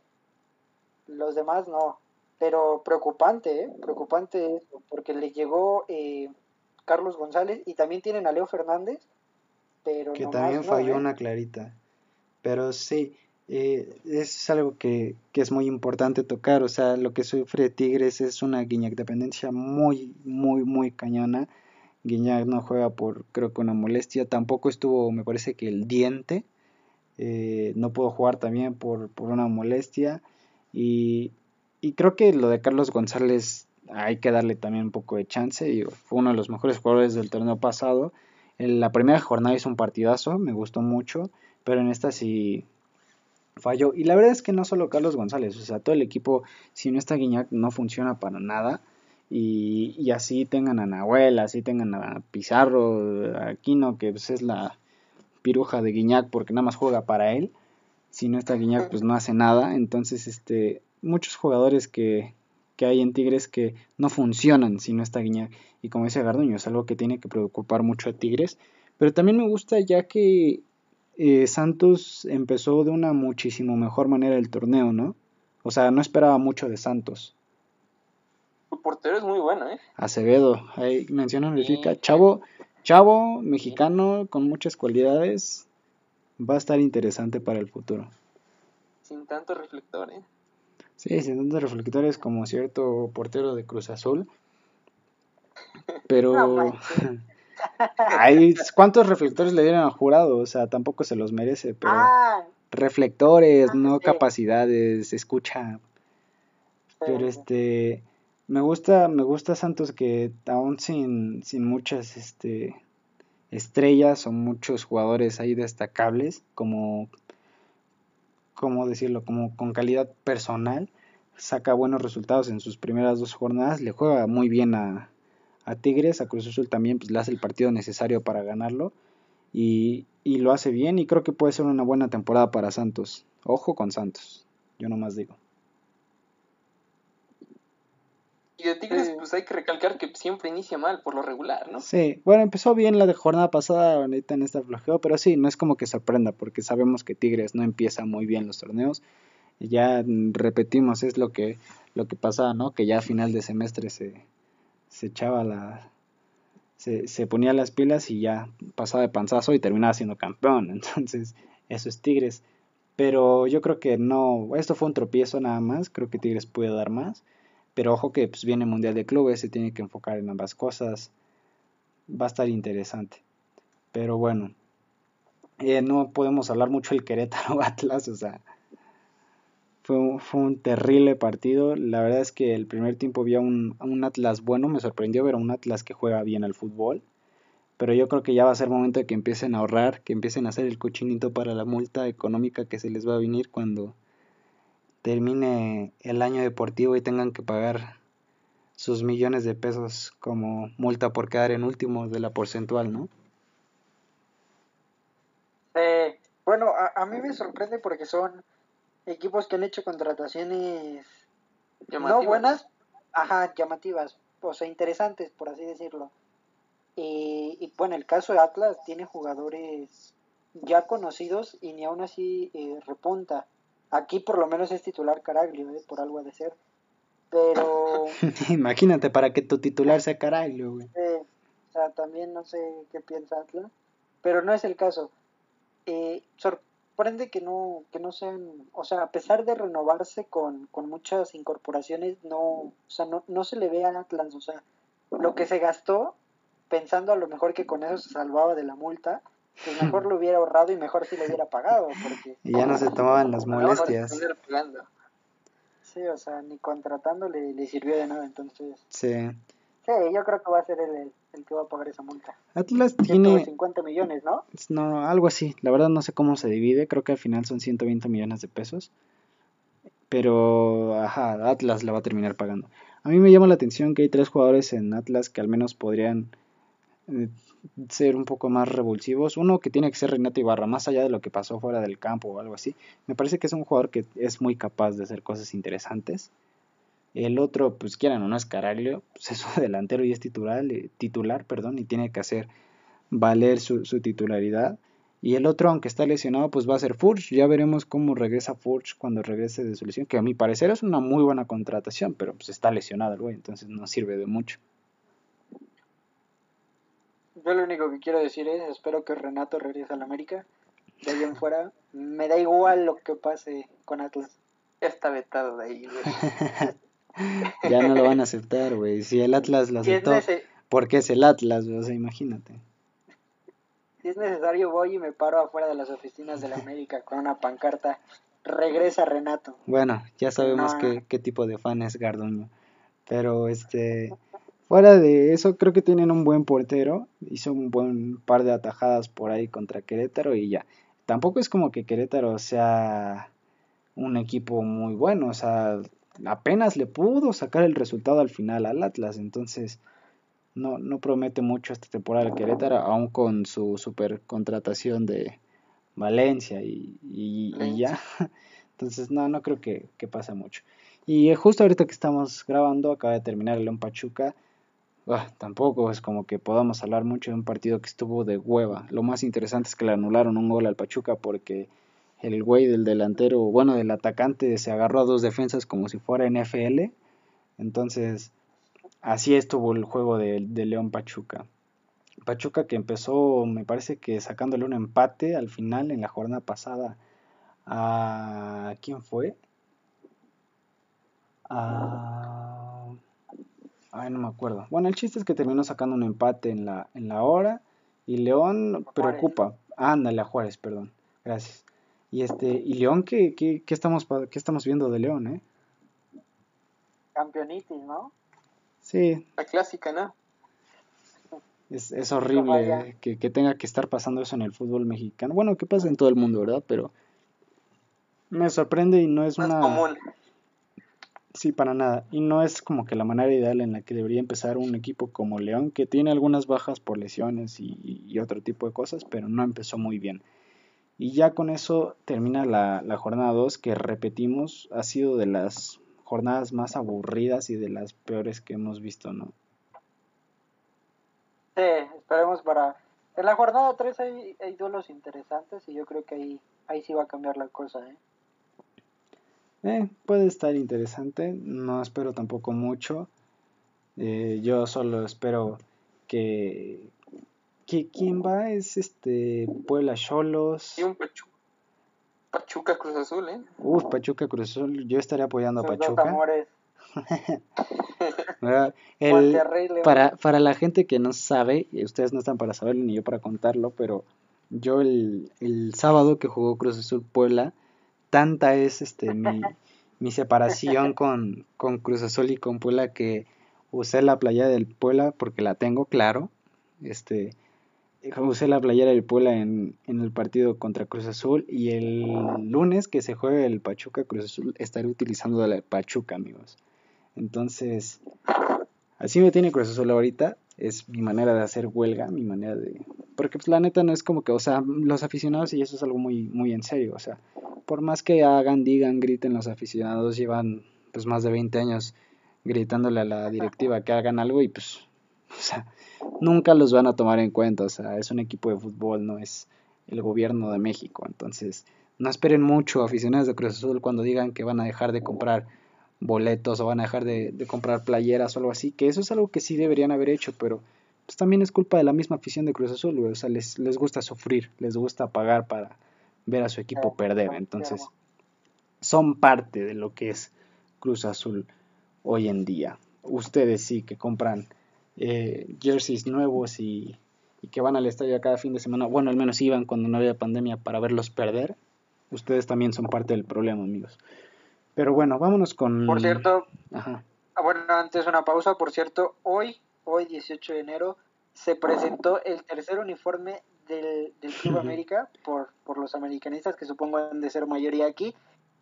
los demás no. Pero preocupante, ¿eh? preocupante eso, porque le llegó eh, Carlos González y también tienen a Leo Fernández, pero que también falló ¿eh? una clarita. Pero sí, eh, es algo que, que, es muy importante tocar. O sea, lo que sufre Tigres es una Guiñac dependencia muy, muy, muy cañona. Guiñac no juega por, creo que una molestia. Tampoco estuvo, me parece que el diente. Eh, no pudo jugar también por, por una molestia. Y, y, creo que lo de Carlos González hay que darle también un poco de chance. Y fue uno de los mejores jugadores del torneo pasado. En la primera jornada hizo un partidazo, me gustó mucho. Pero en esta sí falló. Y la verdad es que no solo Carlos González, o sea, todo el equipo, si no está Guiñac, no funciona para nada. Y, y así tengan a Nahuel, así tengan a Pizarro, a Aquino, que pues es la piruja de Guiñac porque nada más juega para él. Si no está Guiñac, pues no hace nada. Entonces, este, muchos jugadores que, que hay en Tigres que no funcionan si no está Guiñac. Y como dice Garduño, es algo que tiene que preocupar mucho a Tigres. Pero también me gusta ya que eh, Santos empezó de una muchísimo mejor manera el torneo, ¿no? O sea, no esperaba mucho de Santos. Su portero es muy bueno, ¿eh? Acevedo, ahí mencionan Chavo, chavo, mexicano, con muchas cualidades. Va a estar interesante para el futuro. Sin tanto reflector, ¿eh? Sí, sin tantos reflectores como cierto portero de Cruz Azul. Pero... ¿Cuántos reflectores le dieron al jurado? O sea, tampoco se los merece, pero... Ah. reflectores, ah, no capacidades, escucha. Pero este... Me gusta, me gusta Santos que aún sin, sin muchas este, estrellas o muchos jugadores ahí destacables, como, ¿cómo decirlo? Como con calidad personal, saca buenos resultados en sus primeras dos jornadas, le juega muy bien a, a Tigres, a Cruz Azul también pues, le hace el partido necesario para ganarlo y, y, lo hace bien y creo que puede ser una buena temporada para Santos. Ojo con Santos, yo nomás digo. Y de Tigres, pues hay que recalcar que siempre inicia mal por lo regular, ¿no? Sí, bueno, empezó bien la de jornada pasada, ahorita en esta flojeo, pero sí, no es como que sorprenda, porque sabemos que Tigres no empieza muy bien los torneos. Ya repetimos, es lo que, lo que pasaba, ¿no? Que ya a final de semestre se, se echaba la... Se, se ponía las pilas y ya pasaba de panzazo y terminaba siendo campeón. Entonces, eso es Tigres. Pero yo creo que no, esto fue un tropiezo nada más, creo que Tigres puede dar más. Pero ojo que pues, viene Mundial de Clubes, se tiene que enfocar en ambas cosas. Va a estar interesante. Pero bueno, eh, no podemos hablar mucho del Querétaro Atlas, o sea, fue un, terrible partido. La verdad es que el primer tiempo vi a un, Atlas bueno, me sorprendió ver a un Atlas que juega bien al fútbol. Pero yo creo que ya va a ser momento de que empiecen a ahorrar, que empiecen a hacer el cochinito para la multa económica que se les va a venir cuando termine el año deportivo y tengan que pagar sus millones de pesos como multa por quedar en último de la porcentual, ¿no? Eh, bueno, a, a mí me sorprende porque son equipos que han hecho contrataciones no buenas, ajá, llamativas, o sea, interesantes, por así decirlo. Y, bueno, el caso de Atlas tiene jugadores ya conocidos y ni aún así eh, repunta. Aquí por lo menos es titular Caraglio, eh, por algo de ser. Pero... Imagínate, para que tu titular sea Caraglio, güey. o sea, también no sé qué piensa Atlas, pero no es el caso. Eh, sorprende que no, que no sean, o sea, a pesar de renovarse con, con muchas incorporaciones, no, o sea, no, no se le ve a Atlas, o sea, lo que se gastó, pensando a lo mejor que con eso se salvaba de la multa, pues mejor lo hubiera ahorrado y mejor si lo hubiera pagado, porque... Y ya no se tomaban las molestias. Sí, o sea, ni contratando le, le sirvió de nada, entonces... Sí. Sí, yo creo que va a ser el, el que va a pagar esa multa. Atlas tiene... 50 millones, ¿no? No, algo así. La verdad no sé cómo se divide. Creo que al final son 120 millones de pesos. Pero, ajá, Atlas la va a terminar pagando. A mí me llama la atención que hay tres jugadores en Atlas que al menos podrían eh, ser un poco más revulsivos. Uno que tiene que ser Renato Ibarra, más allá de lo que pasó fuera del campo o algo así. Me parece que es un jugador que es muy capaz de hacer cosas interesantes. El otro, pues quieran o no es Caraglio, pues es su delantero y es titular, eh, titular perdón, y tiene que hacer valer su, titularidad. Y el otro, aunque está lesionado, pues va a ser Furch. Ya veremos cómo regresa Furch cuando regrese de su lesión, que a mi parecer es una muy buena contratación, pero pues está lesionado el güey, entonces no sirve de mucho. Yo lo único que quiero decir es, espero que Renato regrese a la América. De ahí en fuera, me da igual lo que pase con Atlas. Ya está vetado de ahí, ya no lo van a aceptar, güey. Si el Atlas lo aceptó, ¿por qué es el Atlas? O sea, imagínate. Si es necesario, voy y me paro afuera de las oficinas de la América con una pancarta. Regresa Renato. Bueno, ya sabemos qué, qué tipo de fan es Garduño. Pero este, fuera de eso, creo que tienen un buen portero. Hizo un buen par de atajadas por ahí contra Querétaro y ya. Tampoco es como que Querétaro sea un equipo muy bueno. O sea, apenas le pudo sacar el resultado al final al Atlas. Entonces, no, no promete mucho esta temporada el Querétaro, aún con su super contratación de Valencia y, y, ya. Entonces, no, no creo que, que, pase mucho. Y justo ahorita que estamos grabando, acaba de terminar el León Pachuca. Ah, tampoco es como que podamos hablar mucho de un partido que estuvo de hueva. Lo más interesante es que le anularon un gol al Pachuca porque el güey del delantero, bueno, del atacante se agarró a dos defensas como si fuera NFL. Entonces, así estuvo el juego de, León Pachuca. Pachuca que empezó, me parece que sacándole un empate al final en la jornada pasada a... ¿Quién fue? A... Ay, no me acuerdo. Bueno, el chiste es que terminó sacando un empate en la, en la hora y León preocupa. Ándale, a Juárez, perdón. Gracias. Y este, y León, ¿qué, qué, qué estamos, qué estamos viendo de León, eh? Campeonitis, ¿no? Sí. La clásica, ¿no? Es, es horrible que, que, tenga que estar pasando eso en el fútbol mexicano. Bueno, que pasa en todo el mundo, ¿verdad? Pero me sorprende y no es una... común. Sí, para nada. Y no es como que la manera ideal en la que debería empezar un equipo como León, que tiene algunas bajas por lesiones y, y otro tipo de cosas, pero no empezó muy bien. Y ya con eso termina la, la jornada 2, que repetimos, ha sido de las jornadas más aburridas y de las peores que hemos visto, ¿no? Sí, esperemos para... En la jornada 3 hay, hay duelos interesantes y yo creo que ahí, ahí sí va a cambiar la cosa, ¿eh? Eh, puede estar interesante, no espero tampoco mucho. Eh, yo solo espero que, ¿Quién va? Es este Puebla Cholos. Y un Pachuca. Pachuca Cruz Azul, ¿eh? Uf, Pachuca Cruz Azul. Yo estaría apoyando a Pachuca. para, para la gente que no sabe, y ustedes no están para saberlo ni yo para contarlo, pero yo el, el sábado que jugó Cruz Azul Puebla, tanta es este mi, mi separación con, con Cruz Azul y con Puebla que usé la playa del Puebla porque la tengo, claro. Este, usé la playera del Puebla en, en, el partido contra Cruz Azul y el lunes que se juegue el Pachuca Cruz Azul estaré utilizando la Pachuca, amigos. Entonces, así me tiene Cruz Azul ahorita, es mi manera de hacer huelga, mi manera de... Porque pues la neta no es como que, o sea, los aficionados y eso es algo muy, muy en serio, o sea, por más que hagan, digan, griten los aficionados, llevan pues más de 20 años gritándole a la directiva que hagan algo y pues, o sea, nunca los van a tomar en cuenta. O sea, es un equipo de fútbol, no es el gobierno de México. Entonces, no esperen mucho aficionados de Cruz Azul cuando digan que van a dejar de comprar boletos o van a dejar de, comprar playeras o algo así, que eso es algo que sí deberían haber hecho, pero pues también es culpa de la misma afición de Cruz Azul, o sea, les, les gusta sufrir, les gusta pagar para ver a su equipo perder, entonces son parte de lo que es Cruz Azul hoy en día. Ustedes sí que compran eh, jerseys nuevos y, que van al estadio cada fin de semana, bueno, al menos iban cuando no había pandemia para verlos perder, ustedes también son parte del problema, amigos. Pero bueno, vámonos con... Por cierto, Ajá. Ah, bueno, antes una pausa, por cierto, hoy, hoy 18 de enero, se presentó el tercer uniforme del, del Club América por, por los americanistas, que supongo han de ser mayoría aquí,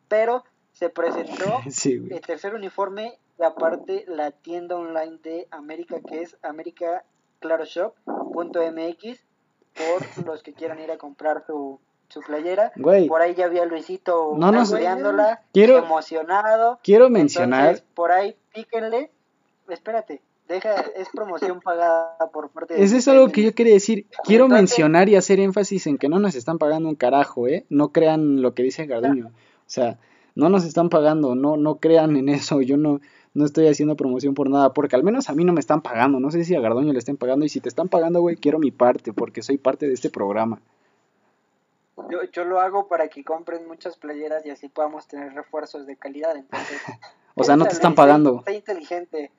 pero se presentó el tercer uniforme y aparte la tienda online de América que es americaclaroshop.mx por los que quieran ir a comprar su, su playera. Por ahí ya vi a Luisito no, quiero, emocionado. Quiero mencionar. por ahí píquenle. Espérate, deja, es promoción pagada por parte de... Eso es algo que yo quería decir. Quiero mencionar y hacer énfasis en que no nos están pagando un carajo, ¿eh? No crean lo que dice Garduño. O sea, no nos están pagando, no, no crean en eso, yo no, no estoy haciendo promoción por nada, porque al menos a mí no me están pagando, no sé si a Gardoño le estén pagando, y si te están pagando, güey, quiero mi parte, porque soy parte de este programa. Yo, yo lo hago para que compren muchas playeras y así podamos tener refuerzos de calidad. Entonces, o sea, no te están pagando. Está inteligente.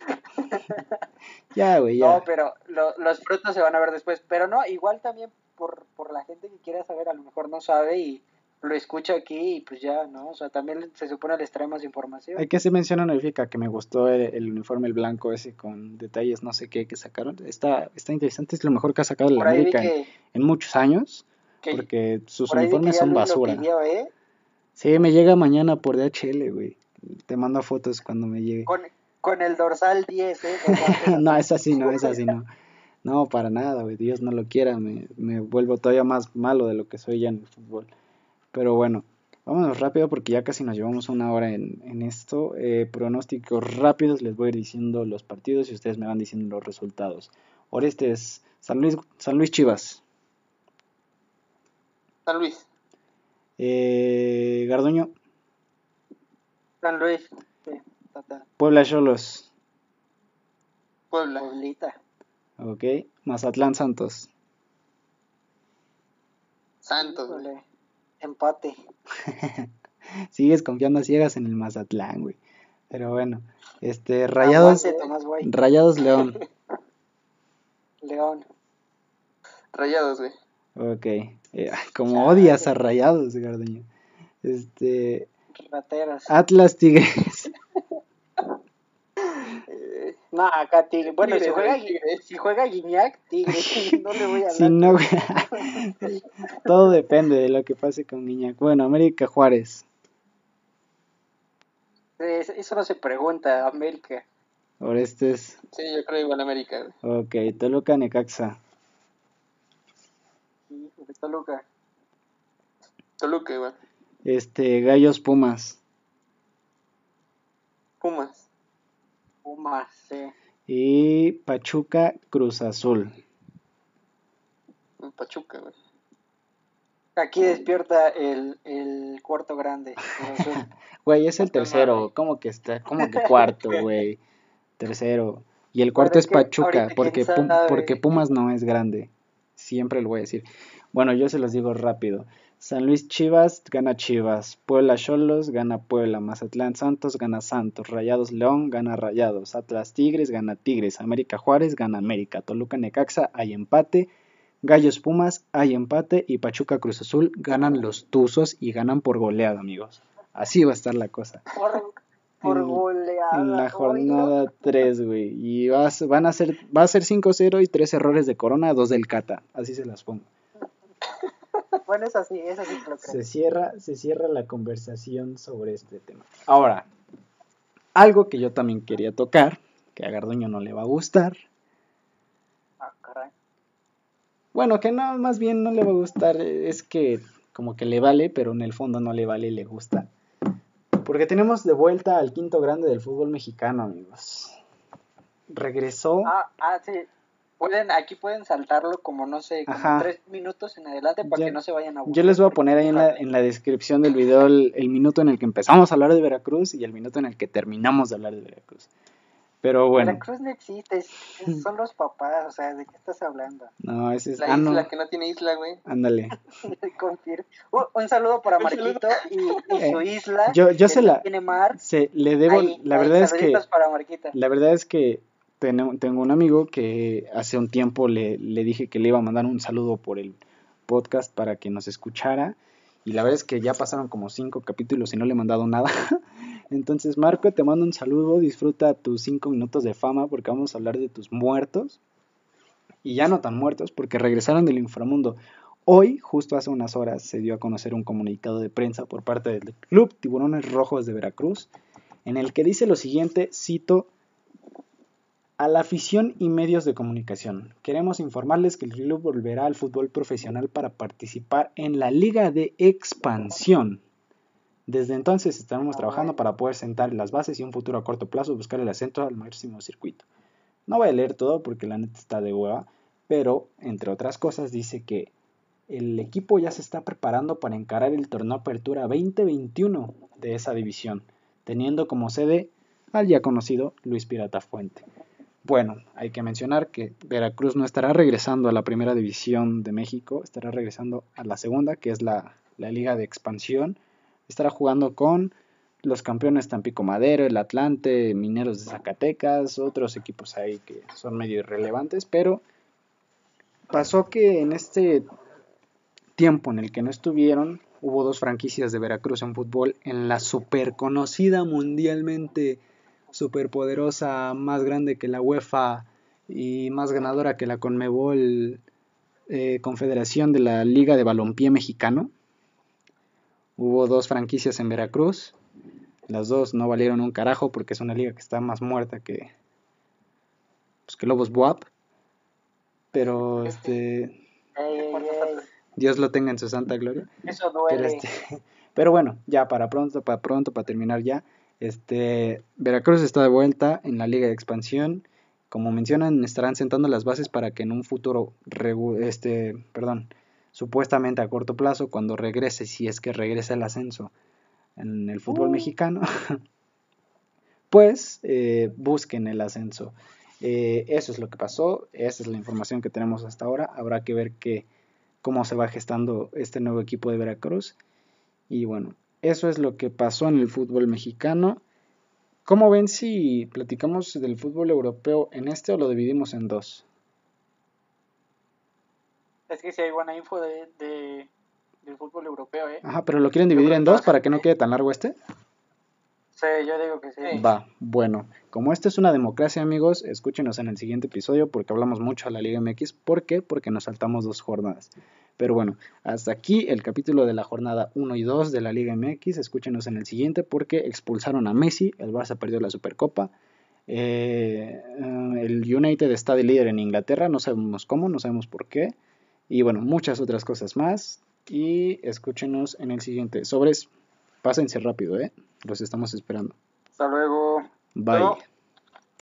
ya, güey, ya. No, pero los frutos se van a ver después. Pero no, igual también por, por la gente que quiera saber, a lo mejor no sabe y lo escucha aquí y pues ya, ¿no? O sea, también se supone les traemos información. Hay que hacer mención honorífica que me gustó el, uniforme el blanco ese con detalles no sé qué que sacaron. Está, está interesante, es lo mejor que ha sacado la América en, muchos años. porque sus uniformes son basura. ¿eh? Sí, me llega mañana por DHL, güey. Te mando fotos cuando me llegue. Con, con el dorsal 10, ¿eh? no, es así, no, es así, no. No, para nada, güey. Dios no lo quiera. Me, me vuelvo todavía más malo de lo que soy ya en el fútbol. Pero bueno, vámonos rápido porque ya casi nos llevamos una hora en, esto. Eh, pronósticos rápidos, les voy a ir diciendo los partidos y ustedes me van diciendo los resultados. Orestes, San Luis, San Luis Chivas. San Luis. Eh, Garduño. San Luis. Puebla Cholos. Puebla. Pueblita. Ok. Mazatlán Santos. Santos. Empate. Sigues confiando a ciegas en el Mazatlán, güey. Pero bueno, este, Rayados. Rayados León. León. Rayados, güey. Ok. Eh, como odias a Rayados, Gardeño. Este. Rateras. Atlas Tigres. No, acá Tigre. Bueno, si, juega, si juega Guiñac, Tigre. No le voy a hablar. Si no, todo depende de lo que pase con Guiñac. Bueno, América Juárez. Eso no se pregunta, América. Orestes. Sí, yo creo igual América. Ok, Toluca Necaxa. Sí, Toluca. Toluca igual. Este, Gallos Pumas. Pumas. Pumas, sí. Y Pachuca Cruz Azul. Pachuca, güey. Aquí despierta el, el cuarto grande. Güey, es el tercero. ¿Cómo que está? ¿Cómo que cuarto, güey? Tercero. Y el cuarto es Pachuca, porque, porque Pumas no es grande. Siempre lo voy a decir. Bueno, yo se los digo rápido. San Luis Chivas gana Chivas, Puebla Cholos gana Puebla, Mazatlán Santos gana Santos, Rayados León gana Rayados, Atlas Tigres gana Tigres, América Juárez gana América, Toluca Necaxa hay empate, Gallos Pumas hay empate y Pachuca Cruz Azul ganan los Tuzos y ganan por goleada, amigos. Así va a estar la cosa. Por, goleada. En la jornada 3, güey. Y van a ser, va a ser 5-0 y 3 errores de Corona, 2 del Cata. Así se las pongo. Bueno, es así, es así lo creo. Se cierra, se cierra la conversación sobre este tema. Ahora, algo que yo también quería tocar, que a Garduño no le va a gustar. Ah, caray. Bueno, que no, más bien no le va a gustar, es que como que le vale, pero en el fondo no le vale y le gusta. Porque tenemos de vuelta al quinto grande del fútbol mexicano, amigos. Regresó. Ah, ah sí. Pueden, aquí pueden saltarlo como no sé, como tres minutos en adelante para que no se vayan a Yo les voy a poner ahí en la, en la descripción del video el, minuto en el que empezamos a hablar de Veracruz y el minuto en el que terminamos de hablar de Veracruz. Pero bueno. Veracruz no existe, son los papás, o sea, ¿de qué estás hablando? No, ese es... La ah, isla que no tiene isla, güey. Ándale. un, saludo para Marquito y, y, su eh, isla. Yo, yo se la... Tiene mar. Se, le debo... la verdad es que... La verdad es que tengo un amigo que hace un tiempo le, le, dije que le iba a mandar un saludo por el podcast para que nos escuchara. Y la verdad es que ya pasaron como cinco capítulos y no le he mandado nada. Entonces, Marco, te mando un saludo. Disfruta tus cinco minutos de fama porque vamos a hablar de tus muertos. Y ya no tan muertos porque regresaron del inframundo. Hoy, justo hace unas horas, se dio a conocer un comunicado de prensa por parte del Club Tiburones Rojos de Veracruz, en el que dice lo siguiente, cito, a la afición y medios de comunicación, queremos informarles que el club volverá al fútbol profesional para participar en la Liga de Expansión. Desde entonces estaremos trabajando para poder sentar las bases y un futuro a corto plazo buscar el ascenso al máximo circuito. No voy a leer todo porque la neta está de hueva, pero entre otras cosas dice que el equipo ya se está preparando para encarar el torneo Apertura 2021 de esa división, teniendo como sede al ya conocido Luis Pirata Fuente. Bueno, hay que mencionar que Veracruz no estará regresando a la primera división de México, estará regresando a la segunda, que es la, liga de expansión. Estará jugando con los campeones Tampico Madero, el Atlante, Mineros de Zacatecas, otros equipos ahí que son medio irrelevantes, pero pasó que en este tiempo en el que no estuvieron, hubo dos franquicias de Veracruz en fútbol en la super conocida mundialmente, superpoderosa, más grande que la UEFA y más ganadora que la Conmebol eh, Confederación de la Liga de Balompié Mexicano. Hubo dos franquicias en Veracruz. Las dos no valieron un carajo porque es una liga que está más muerta que, pues, que Lobos Buap. Pero este. Dios lo tenga en su santa gloria. Eso duele. Pero, este, pero bueno, ya para pronto, para pronto, para terminar ya. Este, Veracruz está de vuelta en la Liga de Expansión. Como mencionan, estarán sentando las bases para que en un futuro, este, perdón, supuestamente a corto plazo, cuando regrese, si es que regresa el ascenso en el fútbol uh. mexicano, pues eh, busquen el ascenso. Eh, eso es lo que pasó, esa es la información que tenemos hasta ahora. Habrá que ver que, cómo se va gestando este nuevo equipo de Veracruz. Y bueno, eso es lo que pasó en el fútbol mexicano. ¿Cómo ven si platicamos del fútbol europeo en este o lo dividimos en dos? Es que si hay buena info de, del fútbol europeo, ¿eh? Ajá, pero lo quieren dividir en dos para que no quede tan largo este. Sí, yo digo que sí. Va, bueno, como esta es una democracia, amigos, escúchenos en el siguiente episodio porque hablamos mucho a la Liga MX. ¿Por qué? Porque nos saltamos dos jornadas. Pero bueno, hasta aquí el capítulo de la jornada 1 y 2 de la Liga MX. Escúchenos en el siguiente porque expulsaron a Messi, el Barça perdió la Supercopa. Eh, el United está de líder en Inglaterra, no sabemos cómo, no sabemos por qué. Y bueno, muchas otras cosas más. Y escúchenos en el siguiente. Sobres, pásense rápido, ¿eh? Los estamos esperando. Hasta luego. Bye.